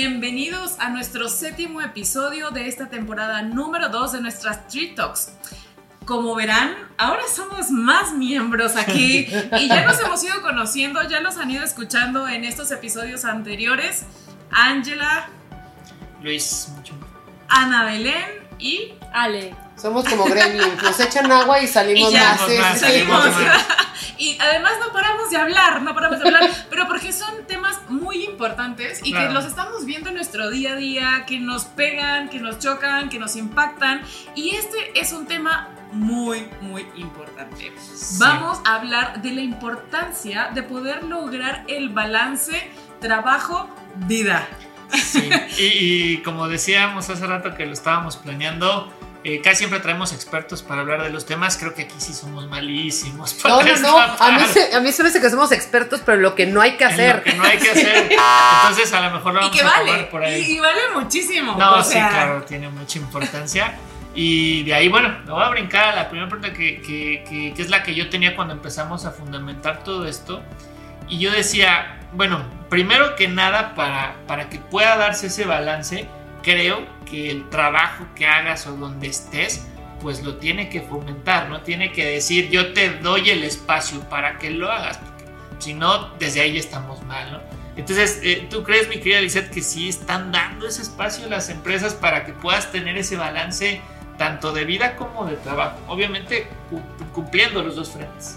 bienvenidos a nuestro séptimo episodio de esta temporada número 2 de nuestras Street Talks. Como verán, ahora somos más miembros aquí y ya nos hemos ido conociendo, ya nos han ido escuchando en estos episodios anteriores. Ángela, Luis. Ana Belén y Ale. Somos como gremlins, nos echan agua y salimos Y ya, más. Salimos sí, y además no paramos de hablar, no paramos de hablar, pero porque importantes y que los estamos viendo en nuestro día a día, que nos pegan, que nos chocan, que nos impactan. Y este es un tema muy, muy importante. Vamos a hablar de la importancia de poder lograr el balance trabajo-vida. Sí. Y, y como decíamos hace rato que lo estábamos planeando, eh, casi siempre traemos expertos para hablar de los temas. Creo que aquí sí somos malísimos. para No, no, no. A mí, se, a mí se me hace que somos expertos, pero lo que no hay que en hacer. lo que no hay que hacer. Entonces, a lo mejor lo Y vamos que a vale, tomar por ahí. y, y vale muchísimo. No, o sí, sea, claro, tiene mucha importancia. Y de ahí, bueno, me voy a brincar a la primera pregunta que, que- que- que es la que yo tenía cuando empezamos a fundamentar todo esto. Y yo decía, bueno, primero que nada, para, para que pueda darse ese balance, creo que el trabajo que hagas o donde estés, pues lo tiene que fomentar, ¿no? Tiene que decir, yo te doy el espacio para que lo hagas, porque si no, desde ahí estamos mal, ¿no? Entonces, eh, ¿tú crees, mi querida Lizette, que sí están dando ese espacio a las empresas para que puedas tener ese balance tanto de vida como de trabajo? Obviamente cu- cumpliendo los dos frentes.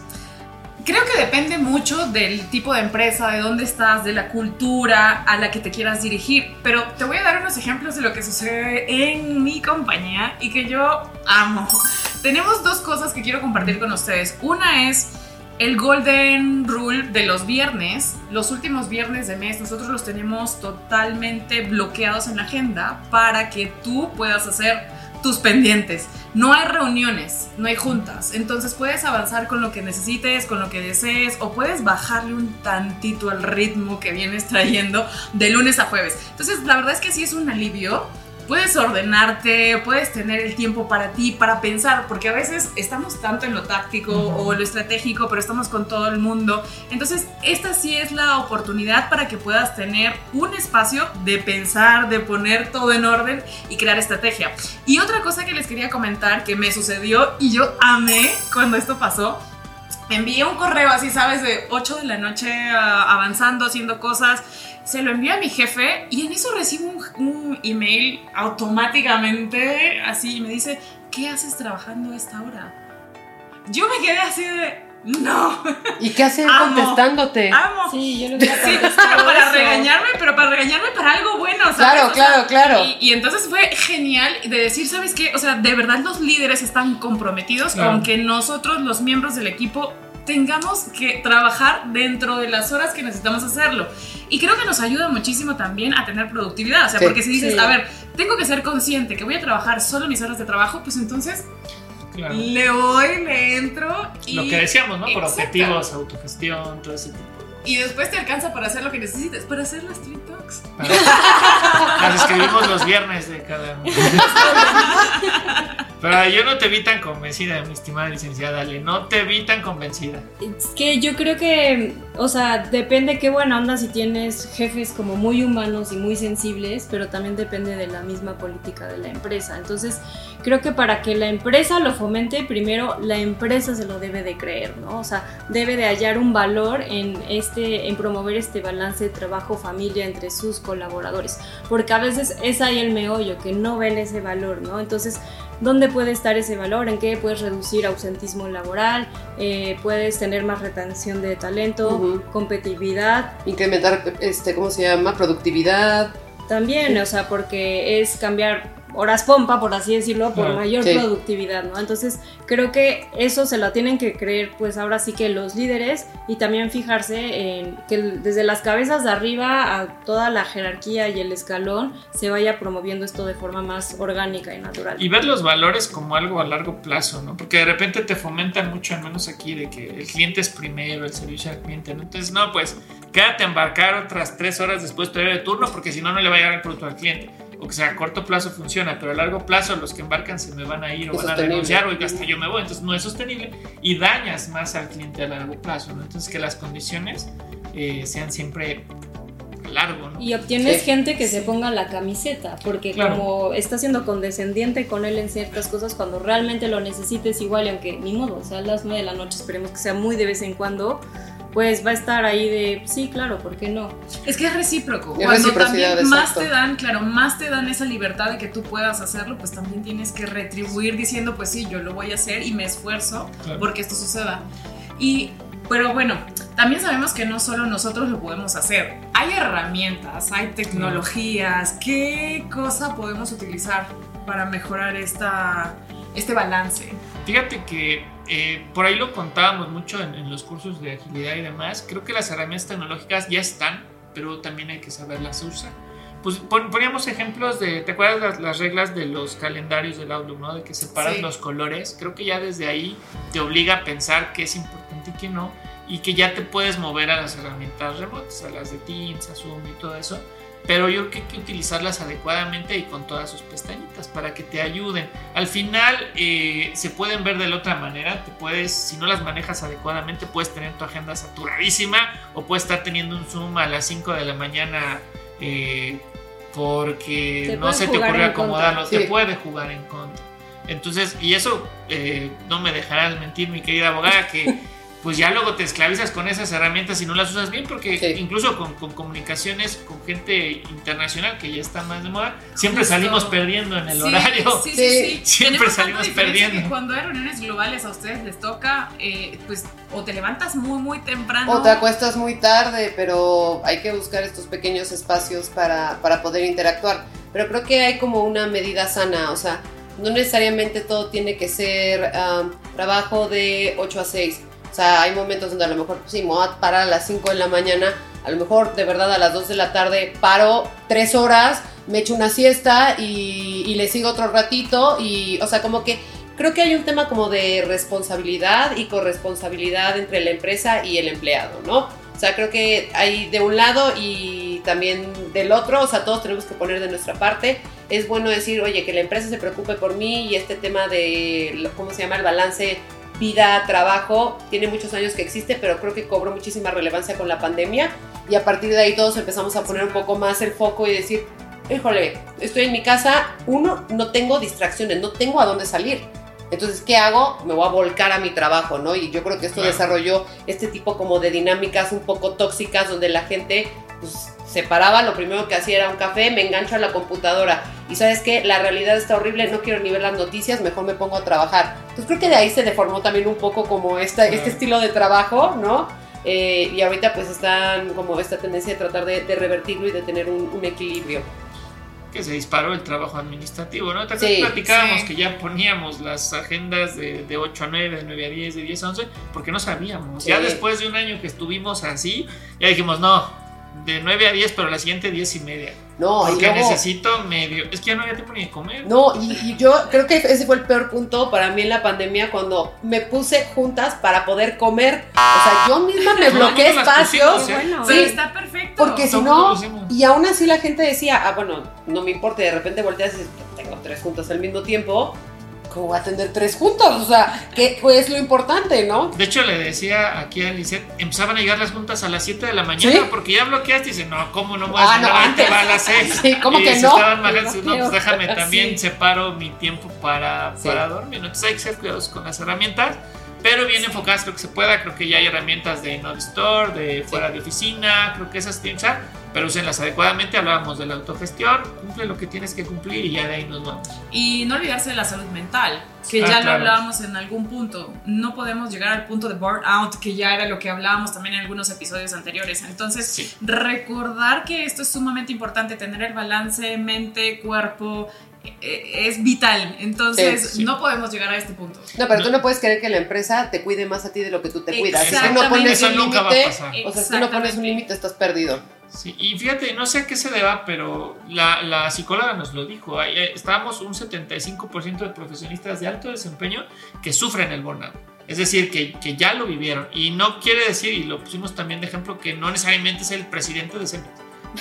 Creo que depende mucho del tipo de empresa, de dónde estás, de la cultura a la que te quieras dirigir. Pero te voy a dar unos ejemplos de lo que sucede en mi compañía y que yo amo. Tenemos dos cosas que quiero compartir con ustedes. Una es el Golden Rule de los viernes. Los últimos viernes de mes nosotros los tenemos totalmente bloqueados en la agenda para que tú puedas hacer tus pendientes. No hay reuniones, no hay juntas. Entonces puedes avanzar con lo que necesites, con lo que desees, o puedes bajarle un tantito al ritmo que vienes trayendo de lunes a jueves. Entonces, la verdad es que sí es un alivio. Puedes ordenarte, puedes tener el tiempo para ti, para pensar, porque a veces estamos tanto en lo táctico Ujú. o lo estratégico, pero estamos con todo el mundo. Entonces, esta sí es la oportunidad para que puedas tener un espacio de pensar, de poner todo en orden y crear estrategia. Y otra cosa que les quería comentar que me sucedió y yo amé cuando esto pasó. Envié un correo así, ¿sabes? De 8 de la noche ah, avanzando, haciendo cosas. Se lo envié a mi jefe y en eso recibo un, un email automáticamente así y me dice, ¿qué haces trabajando a esta hora? Yo me quedé así de, no, ¿Y qué hacer Amo. contestándote? amo. Sí, yo le hubiera Sí, pero para eso. regañarme, pero para regañarme para algo bueno, ¿sabes? Claro, O sea, claro, claro. y, y entonces fue genial de decir, ¿sabes qué? O sea, de verdad los líderes están comprometidos Claro. con que nosotros, los miembros del equipo, tengamos que trabajar dentro de las horas que necesitamos hacerlo. Y creo que nos ayuda muchísimo también a tener productividad. O sea, Sí. porque si dices, Sí. a ver, tengo que ser consciente que voy a trabajar solo mis horas de trabajo, pues entonces Claro. le voy, le entro y... Lo que decíamos, ¿no? Por Exacto. objetivos, autogestión, todo ese tipo. Y después te alcanza para hacer lo que necesites, para hacer las Street Talks. Las escribimos los viernes de cada. Pero yo no te vi tan convencida, mi estimada licenciada Ale. No te vi tan convencida. Es que yo creo que, o sea, depende qué buena onda si tienes jefes como muy humanos y muy sensibles, pero también depende de la misma política de la empresa. Entonces, creo que para que la empresa lo fomente, primero la empresa se lo debe de creer, ¿no? O sea, debe de hallar un valor en este, en promover este balance de trabajo-familia entre sus colaboradores, porque a veces es ahí el meollo, que no ven ese valor, ¿no? Entonces, ¿Dónde puede estar ese valor? ¿En qué puedes reducir ausentismo laboral? Eh, ¿Puedes tener más retención de talento? ¿Competitividad? Incrementar, este, ¿cómo se llama? Productividad. También, o sea, porque es cambiar horas pompa, por así decirlo, por mayor Sí. productividad, ¿no? Entonces, creo que eso se lo tienen que creer, pues ahora sí que los líderes y también fijarse en que desde las cabezas de arriba a toda la jerarquía y el escalón se vaya promoviendo esto de forma más orgánica y natural. Y ver los valores como algo a largo plazo, ¿no? Porque de repente te fomentan mucho, al menos aquí, de que el cliente es primero, el servicio al cliente, ¿no? Entonces, no, pues quédate a embarcar otras tres horas después de de turno, porque si no, no le va a llegar el producto al cliente. O que sea, a corto plazo funciona, pero a largo plazo los que embarcan se me van a ir o Es van a renunciar o hasta yo me voy. Entonces, no es sostenible y dañas más al cliente a largo plazo, ¿no? Entonces, que las condiciones eh, sean siempre largo, ¿no? Y obtienes Sí. gente que se ponga la camiseta, porque Claro. como está siendo condescendiente con él en ciertas cosas, cuando realmente lo necesites igual, y aunque ni modo, o sea, a las 9 de la noche, esperemos que sea muy de vez en cuando, pues va a estar ahí de, sí, claro, ¿por qué no? Es que es recíproco. Es Cuando también más exacto. te dan, claro, más te dan esa libertad de que tú puedas hacerlo, pues también tienes que retribuir diciendo, pues sí, yo lo voy a hacer y me esfuerzo Claro. porque esto suceda. Y, pero bueno, también sabemos que no solo nosotros lo podemos hacer. Hay herramientas, hay tecnologías. ¿Qué cosa podemos utilizar para mejorar esta, este balance? Fíjate que eh, por ahí lo contábamos mucho en, en los cursos de agilidad y demás. Creo que las herramientas tecnológicas ya están, pero también hay que saberlas usar. Pues pon- poníamos ejemplos de, ¿te acuerdas las, las reglas de los calendarios del Outlook, ¿no? De que separas Sí. los colores. Creo que ya desde ahí te obliga a pensar qué es importante y qué no. Y que ya te puedes mover a las herramientas remotas, a las de Teams, a Zoom y todo eso. Pero yo creo que hay que utilizarlas adecuadamente y con todas sus pestañitas para que te ayuden. Al final eh, se pueden ver de la otra manera. Te puedes, si no las manejas adecuadamente, puedes tener tu agenda saturadísima o puedes estar teniendo un Zoom a las 5 de la mañana eh, porque Te no se te en acomodarlo. contra. Te Sí. puede jugar en contra. Entonces, y eso eh, no me dejarás mentir, mi querida abogada, que pues ya luego te esclavizas con esas herramientas y no las usas bien, porque Sí. incluso con, con comunicaciones con gente internacional que ya está más de moda, siempre Justo. salimos perdiendo en el Sí, horario. Sí, sí, Sí. sí. Siempre salimos perdiendo. que cuando hay reuniones globales a ustedes les toca, eh, pues, o te levantas muy, muy temprano. O te acuestas muy tarde, pero hay que buscar estos pequeños espacios para, para poder interactuar. Pero creo que hay como una medida sana, o sea, no necesariamente todo tiene que ser um, trabajo de 8 a 6. O sea, hay momentos donde a lo mejor, sí, me voy a las 5 de la mañana, a lo mejor de verdad a las 2 de la tarde paro 3 horas, me echo una siesta y, y le sigo otro ratito y, o sea, como que creo que hay un tema como de responsabilidad y corresponsabilidad entre la empresa y el empleado, ¿no? O sea, creo que hay de un lado y también del otro, o sea, todos tenemos que poner de nuestra parte. Es bueno decir, oye, que la empresa se preocupe por mí y este tema de, ¿cómo se llama? El balance vida-trabajo tiene muchos años que existe, pero creo que cobró muchísima relevancia con la pandemia y a partir de ahí todos empezamos a poner un poco más el foco y decir, híjole, estoy en mi casa, uno, no tengo distracciones, no tengo a dónde salir. Entonces, ¿qué hago? Me voy a volcar a mi trabajo, ¿no? Y yo creo que esto Claro. desarrolló este tipo como de dinámicas un poco tóxicas donde la gente pues, se paraba, lo primero que hacía era un café, me engancho a la computadora y sabes qué, la realidad está horrible, no quiero ni ver las noticias, mejor me pongo a trabajar. Entonces creo que de ahí se deformó también un poco como esta, este estilo de trabajo, ¿no? Eh, y ahorita pues están como esta tendencia de tratar de, de revertirlo y de tener un, un equilibrio. que se disparó el trabajo administrativo, ¿no? ¿Te acuerdas Sí, que platicábamos sí. que ya poníamos las agendas de, de 8 a 9, de 9 a 10, de 10 a 11, porque no sabíamos. Ya después de un año que estuvimos así, ya dijimos, no, de 9 a 10, pero la siguiente 10 y media. No, y Porque luego- necesito medio. Es que ya no había tiempo ni de comer. No, y, y yo creo que ese fue el peor punto para mí en la pandemia cuando me puse juntas para poder comer. O sea, yo misma me bloqueé espacios. pusimos, ¿eh? Bueno, Sí. Está perfecto. Porque si no, y aún así la gente decía, ah, bueno, no me importa, y de repente volteas y dices, tengo tres juntas al mismo tiempo, ¿cómo voy a atender tres juntas? O sea, ¿qué es lo importante, no? De hecho, le decía aquí a Lisette, empezaban a llegar las juntas a las 7 de la mañana ¿Sí? porque ya bloqueaste y dice, no, ¿cómo no a Ah, cenar? no, antes. va a las 6. Sí, ¿cómo y que no? estaban bajando, no, pues bloqueo. déjame también Sí. separo mi tiempo para, Sí. para dormir. ¿no? Entonces hay que ser cuidadosos con las herramientas, pero bien enfocadas creo que se pueda. Creo que ya hay herramientas de no store, de fuera de oficina, creo que esas tienen que usar, pero úsenlas adecuadamente. Hablábamos de la autogestión, cumple lo que tienes que cumplir y ya de ahí nos vamos. Y no olvidarse de la salud mental, que Ah, ya lo hablábamos en algún punto. No podemos llegar al punto de burnout, que ya era lo que hablábamos también en algunos episodios anteriores. Entonces, Sí. recordar que esto es sumamente importante, tener el balance mente, cuerpo, es vital. Entonces, Sí, sí. no podemos llegar a este punto. No, pero No. tú no puedes querer que la empresa te cuide más a ti de lo que tú te cuidas. Si tú no pones Eso un nunca va a límite, pasar. o sea, si tú no pones un límite, estás perdido. Sí, y fíjate, no sé a qué se deba, pero la, la psicóloga nos lo dijo. Eh, Estábamos un 75% de profesionistas de alto desempeño que sufren el burnout. Es decir, que, que ya lo vivieron. Y no quiere decir, y lo pusimos también de ejemplo, que no necesariamente es el presidente de ese.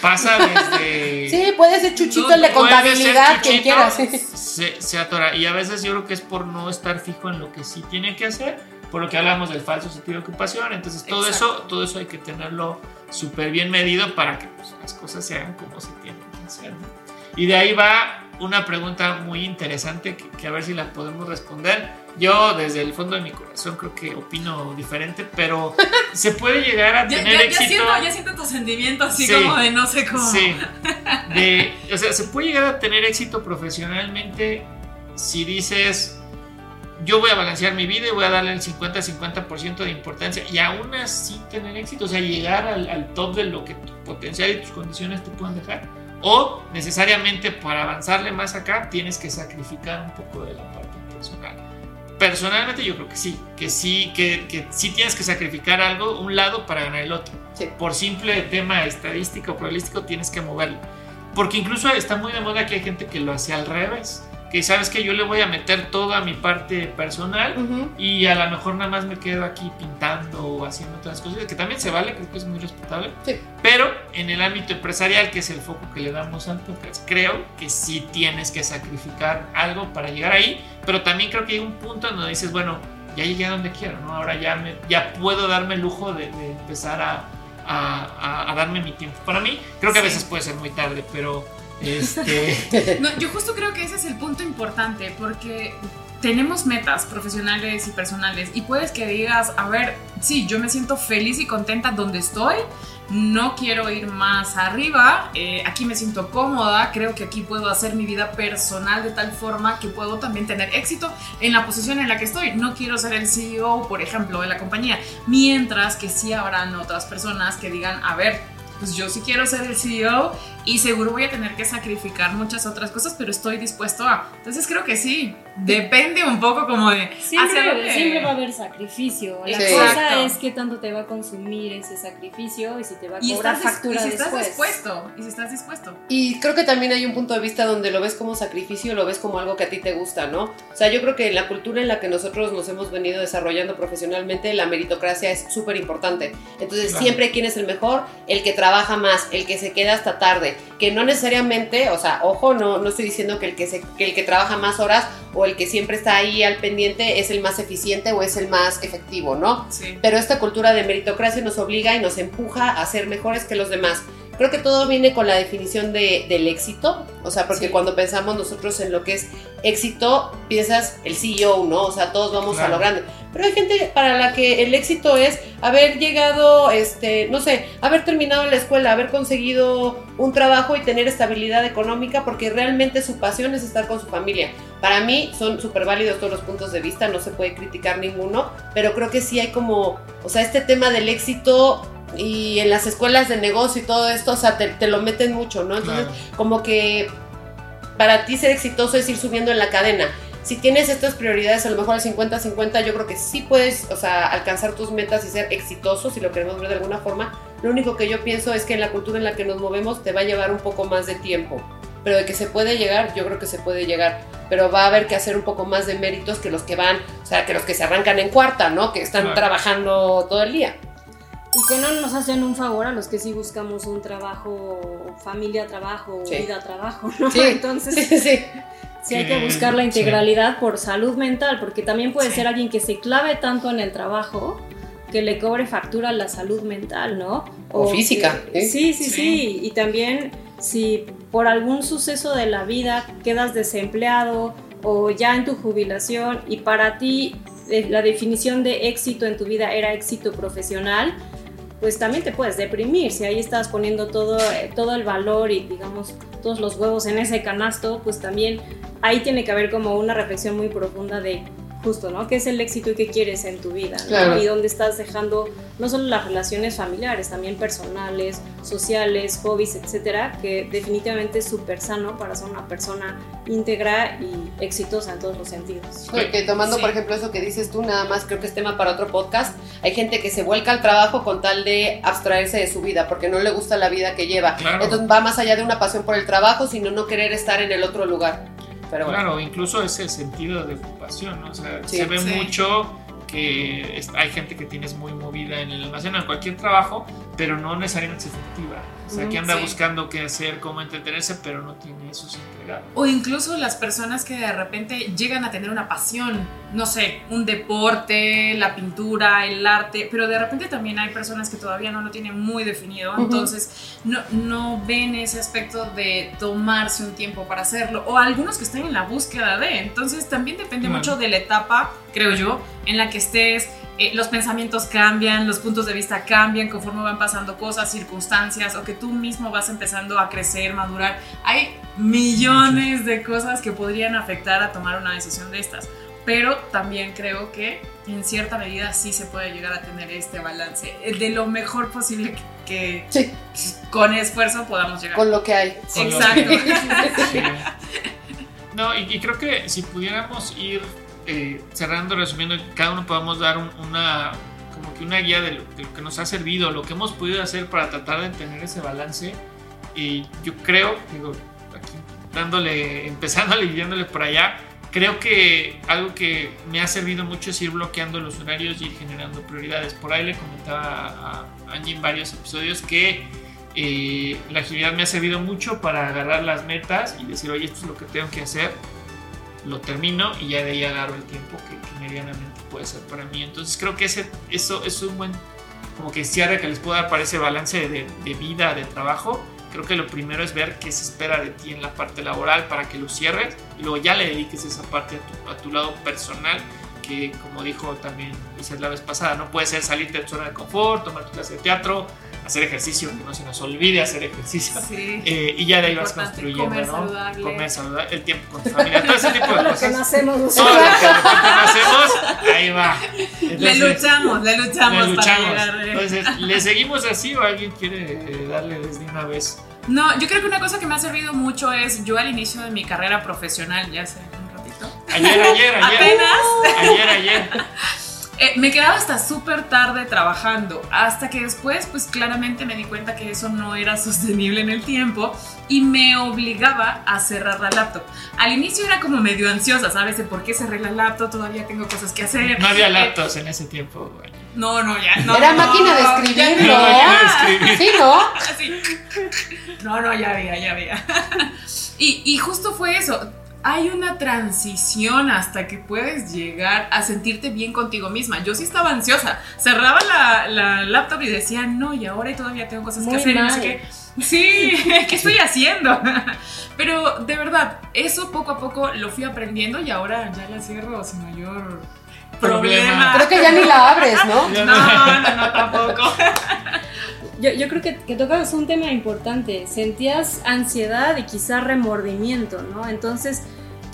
Pasa desde. Sí, puede ser Chuchito No, el de contabilidad, quien Chuchito, quiera. sí. Se, se atora. Y a veces yo creo que es por no estar fijo en lo que sí tiene que hacer. por lo que hablamos del falso sentido de ocupación. Entonces, todo Exacto. eso, todo eso hay que tenerlo súper bien medido para que pues, las cosas se hagan como se tienen que hacer. ¿no? Y de ahí va una pregunta muy interesante que, que a ver si la podemos responder. Yo desde el fondo de mi corazón creo que opino diferente, pero se puede llegar a Ya, tener ya- ya éxito. siento, ya siento tu sentimiento así Sí. como de no sé cómo. Sí. De, o sea, se puede llegar a tener éxito profesionalmente si dices, yo voy a balancear mi vida y voy a darle el 50-50% de importancia y aún así tener éxito, o sea, llegar al, al top de lo que tu potencial y tus condiciones te pueden dejar. O necesariamente para avanzarle más acá tienes que sacrificar un poco de la parte personal. Personalmente yo creo que sí, que sí, que, que sí tienes que sacrificar algo, un lado para ganar el otro Sí. por simple tema estadístico o probabilístico tienes que moverlo. Porque incluso está muy de moda que hay gente que lo hace al revés. Que sabes que yo le voy a meter toda mi parte personal y a lo mejor nada más me quedo aquí pintando o haciendo otras cosas, que también se vale, creo que es muy respetable. Sí. Pero en el ámbito empresarial, que es el foco que le damos al podcast, creo que sí tienes que sacrificar algo para llegar ahí, pero también creo que hay un punto en donde dices, bueno, ya llegué a donde quiero, ¿no? Ahora ya, me, ya puedo darme el lujo de, de empezar a, a- a- a darme mi tiempo. Para mí, creo que a veces puede ser muy tarde, pero este... Yo justo creo que ese es el punto importante porque tenemos metas profesionales y personales y puedes que digas, a ver, sí, yo me siento feliz y contenta donde estoy, no quiero ir más arriba, eh, aquí me siento cómoda, creo que aquí puedo hacer mi vida personal de tal forma que puedo también tener éxito en la posición en la que estoy. No quiero ser el CEO, por ejemplo, de la compañía, mientras que sí habrán otras personas que digan, a ver, pues yo sí quiero ser el CEO y seguro voy a tener que sacrificar muchas otras cosas, pero estoy dispuesto a. Entonces creo que sí, depende un poco como de hacia Siempre, dónde. siempre va a haber sacrificio. La Sí. cosa Exacto. es qué tanto te va a consumir ese sacrificio y si te va a y cobrar dis- factura y si estás después. dispuesto, y si estás dispuesto. Y creo que también hay un punto de vista donde lo ves como sacrificio, lo ves como algo que a ti te gusta, ¿no? O sea, yo creo que en la cultura en la que nosotros nos hemos venido desarrollando profesionalmente, la meritocracia es súper importante. Entonces, Claro. siempre quién es el mejor, el que trabaja más, el que se queda hasta tarde, que no necesariamente, o sea, ojo, no, no estoy diciendo que el que, se, que el que trabaja más horas o el que siempre está ahí al pendiente es el más eficiente o es el más efectivo, ¿no? Sí. pero esta cultura de meritocracia nos obliga y nos empuja a ser mejores que los demás. Creo que todo viene con la definición de, del éxito, o sea, porque Sí. cuando pensamos nosotros en lo que es éxito, piensas el CEO, ¿no? O sea, todos vamos Claro. a lo grande. Pero hay gente para la que el éxito es haber llegado, este, no sé, haber terminado la escuela, haber conseguido un trabajo y tener estabilidad económica, porque realmente su pasión es estar con su familia. Para mí son súper válidos todos los puntos de vista, no se puede criticar ninguno, pero creo que sí hay como, o sea, este tema del éxito y en las escuelas de negocio y todo esto, o sea, te, te lo meten mucho, ¿no? Entonces, Claro. como que para ti ser exitoso es ir subiendo en la cadena. Si tienes estas prioridades, a lo mejor al 50-50, yo creo que sí puedes, o sea, alcanzar tus metas y ser exitoso, si lo queremos ver de alguna forma. Lo único que yo pienso es que en la cultura en la que nos movemos te va a llevar un poco más de tiempo. Pero de que se puede llegar, yo creo que se puede llegar. Pero va a haber que hacer un poco más de méritos que los que van, o sea, que los que se arrancan en cuarta, ¿no? Que están Claro. trabajando todo el día. Y que no nos hacen un favor a los que sí buscamos un trabajo, familia, trabajo, Sí. vida, trabajo, ¿no? Sí. Entonces, Sí, sí. sí hay que buscar la sí. integralidad por salud mental, porque también puede Sí. ser alguien que se clave tanto en el trabajo que le cobre factura a la salud mental, ¿no? O física, que- ¿eh? Sí, sí, Sí. sí. Y también si por algún suceso de la vida quedas desempleado o ya en tu jubilación y para ti eh, la definición de éxito en tu vida era éxito profesional, pues también te puedes deprimir. Si ahí estás poniendo todo, eh, todo el valor y digamos todos los huevos en ese canasto, pues también ahí tiene que haber como una reflexión muy profunda de justo, ¿no? ¿Qué es el éxito y qué quieres en tu vida? ¿no? Claro. Y dónde estás dejando no solo las relaciones familiares, también personales, sociales, hobbies, etcétera, que definitivamente es súper sano para ser una persona íntegra y exitosa en todos los sentidos. Porque tomando, Sí. por ejemplo, eso que dices tú, nada más creo que es tema para otro podcast. Hay gente que se vuelca al trabajo con tal de abstraerse de su vida, porque no le gusta la vida que lleva. Claro. Entonces va más allá de una pasión por el trabajo, sino no querer estar en el otro lugar. Pero bueno. Claro, incluso ese sentido de ocupación, ¿no? O sea, Sí. se ve Sí. mucho que hay gente que tienes muy movida en el almacén en cualquier trabajo, pero no necesariamente es efectiva. O sea, que anda Sí. buscando qué hacer, cómo entretenerse, pero no tiene eso entregado. O incluso las personas que de repente llegan a tener una pasión, no sé, un deporte, la pintura, el arte, pero de repente también hay personas que todavía no lo tienen muy definido, entonces no, no ven ese aspecto de tomarse un tiempo para hacerlo, o algunos que están en la búsqueda de, entonces también depende mucho de la etapa, creo yo, en la que estés. Eh, los pensamientos cambian, los puntos de vista cambian conforme van pasando cosas, circunstancias, o que tú mismo vas empezando a crecer, madurar. Hay millones de cosas que podrían afectar a tomar una decisión de estas. Pero también creo que en cierta medida sí se puede llegar a tener este balance eh, de lo mejor posible que, que Sí, con esfuerzo podamos llegar. con lo que hay. Exacto. Sí. No, y, y creo que si pudiéramos ir eh, cerrando, resumiendo, cada uno podamos dar un- una como que una guía de lo, que nos ha servido, lo que hemos podido hacer para tratar de tener ese balance. Y yo creo, digo, aquí dándole, empezándole y yéndole por allá, creo que algo que me ha servido mucho es ir bloqueando los horarios y ir generando prioridades. Por ahí le comentaba a a Angie en varios episodios que eh, la agilidad me ha servido mucho para agarrar las metas y decir, oye, esto es lo que tengo que hacer, lo termino y ya de ahí agarro el tiempo que, medianamente puede ser para mí. Entonces creo que ese, eso es un buen como que cierre que les puedo dar para ese balance de, vida, de trabajo. Creo que lo primero es ver qué se espera de ti en la parte laboral para que lo cierres y luego ya le dediques esa parte a tu, lado personal que como dijo también Lizeth la vez pasada, no puede ser salirte de tu zona de confort, tomar tu clase de teatro, hacer ejercicio, que no se nos olvide hacer ejercicio. Sí. Eh, y ya de ahí vas construyendo, comer ¿no? saludable. Comer saludable, el tiempo con tu familia, todo ese tipo de Lo que cosas. no hacemos Todo nosotros. lo que no hacemos, ahí va. Le Entonces, luchamos, le luchamos, le para luchamos. llegar. eh. Entonces, ¿le seguimos así o alguien quiere eh, darle desde una vez? No, yo creo que una cosa que me ha servido mucho es yo al inicio de mi carrera profesional, ya hace un ratito, Ayer, ayer, ayer. apenas Ayer, ayer. Eh, me quedaba hasta súper tarde trabajando, hasta que después pues claramente me di cuenta que eso no era sostenible en el tiempo y me obligaba a cerrar la laptop. Al inicio era como medio ansiosa, ¿sabes? De por qué cerré la laptop, todavía tengo cosas que hacer. No había laptops en ese tiempo, güey. No, no, ya no. Era no, máquina de escribir, no, ¿no? ya. escribir. Sí, ¿no? Así. No, no, ya veía, ya veía. Y, y justo fue eso. Hay una transición hasta que puedes llegar a sentirte bien contigo misma. Yo sí estaba ansiosa. Cerraba la, la laptop y decía, no, y ahora todavía tengo cosas Muy que hacer. y no sé qué. Sí, ¿qué estoy haciendo? Pero de verdad, eso poco a poco lo fui aprendiendo y ahora ya la cierro sin mayor Problema. Creo que ya ni la abres, ¿no? No, no, no, tampoco. Yo, yo creo que, que tocas un tema importante. Sentías ansiedad y quizá remordimiento, ¿no? Entonces,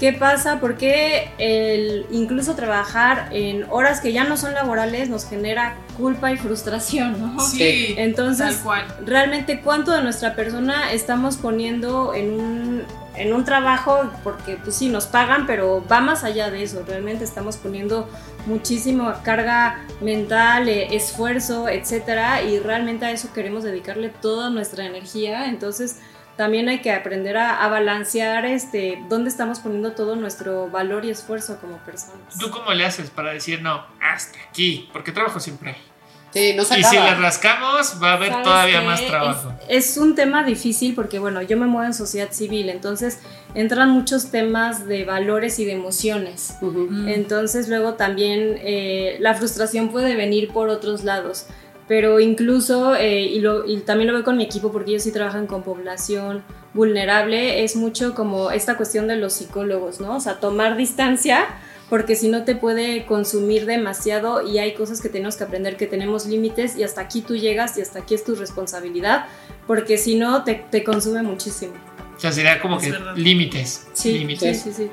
¿qué pasa? Porque el incluso trabajar en horas que ya no son laborales nos genera culpa y frustración, ¿no? Sí, Entonces, tal cual. realmente cuánto de nuestra persona estamos poniendo en un, en un trabajo, porque pues sí, nos pagan, pero va más allá de eso, realmente estamos poniendo muchísima carga mental, eh, esfuerzo, etcétera, y realmente a eso queremos dedicarle toda nuestra energía, entonces también hay que aprender a, a balancear este, dónde estamos poniendo todo nuestro valor y esfuerzo como personas. ¿Tú cómo le haces para decir no, hasta aquí? Porque trabajo siempre. Sí, no se Y si le rascamos, va a haber ¿Sabes todavía qué? más trabajo. Es, es un tema difícil porque, bueno, yo me muevo en sociedad civil, entonces entran muchos temas de valores y de emociones. Mm. Entonces luego también eh, la frustración puede venir por otros lados. Pero incluso, eh, y, lo- y también lo veo con mi equipo porque ellos sí trabajan con población vulnerable, es mucho como esta cuestión de los psicólogos, ¿no? O sea, tomar distancia porque si no te puede consumir demasiado y hay cosas que tenemos que aprender que tenemos límites y hasta aquí tú llegas y hasta aquí es tu responsabilidad porque si no te, te consume muchísimo. O sea, sería como Es que verdad. límites. Sí, límites. sí, sí, sí.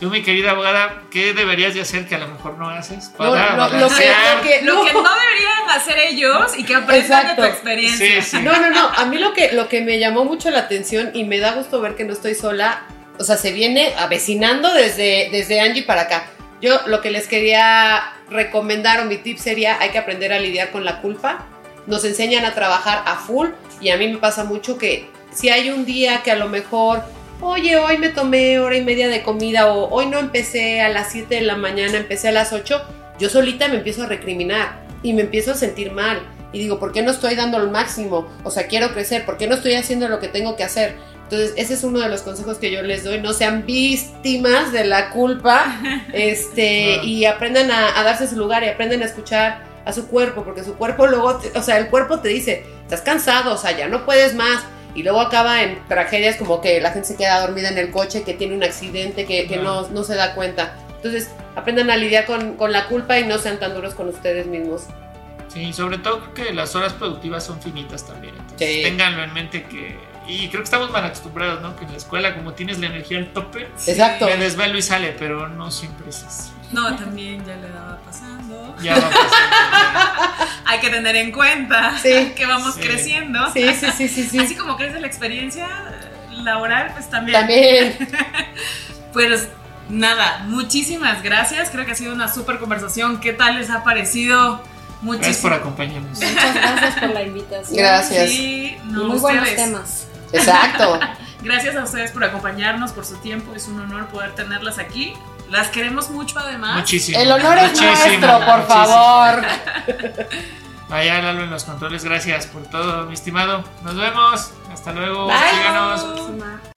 Tú, mi querida abogada, ¿qué deberías de hacer que a lo mejor no haces? No, Para lo, lo que, lo que- Lo no. que no deberían hacer ellos y que aprendan Exacto. de tu experiencia. Sí, sí. No, no, no. A mí lo que, lo que me llamó mucho la atención y me da gusto ver que no estoy sola, o sea, se viene avecinando desde, desde Angie para acá. Yo lo que les quería recomendar o mi tip sería, hay que aprender a lidiar con la culpa. Nos enseñan a trabajar a full y a mí me pasa mucho que si hay un día que a lo mejor, oye, hoy me tomé hora y media de comida o hoy no empecé a las 7 de la mañana, empecé a las 8, yo solita me empiezo a recriminar y me empiezo a sentir mal. y digo, ¿por qué no estoy dando el máximo? O sea, quiero crecer, ¿por qué no estoy haciendo lo que tengo que hacer? Entonces, ese es uno de los consejos que yo les doy, no sean víctimas de la culpa, este, No. y aprendan a, a darse su lugar y aprendan a escuchar a su cuerpo, porque su cuerpo luego, te- o sea, el cuerpo te dice, estás cansado, o sea, ya no puedes más, y luego acaba en tragedias como que la gente se queda dormida en el coche, que tiene un accidente, que, que no, no se da cuenta. Entonces, aprendan a lidiar con, con la culpa y no sean tan duros con ustedes mismos. Sí, sobre todo que las horas productivas son finitas también. Entonces, Sí. ténganlo en mente que. Y creo que estamos mal acostumbrados, ¿no? Que en la escuela, como tienes la energía al tope, Exacto. me desvelo y sale, pero no siempre es así. No, también ya le daba pasando. Ya va pasando. Hay que tener en cuenta Sí. que vamos Sí. creciendo. Sí, sí, sí, sí, sí. Así como crece la experiencia laboral, pues también. También. Pues nada, muchísimas gracias. Creo que ha sido una súper conversación. ¿Qué tal les ha parecido? Gracias por acompañarnos. Muchas gracias por la invitación. Gracias. Sí, Y no, muy buenos temas. Exacto. Gracias a ustedes por acompañarnos, por su tiempo. Es un honor poder tenerlas aquí. Las queremos mucho además. Muchísimo. El honor es muchísimo, nuestro, por muchísimo. favor. Vaya Lalo en los controles, gracias por todo, mi estimado. Nos vemos. Hasta luego. Bye. Síganos.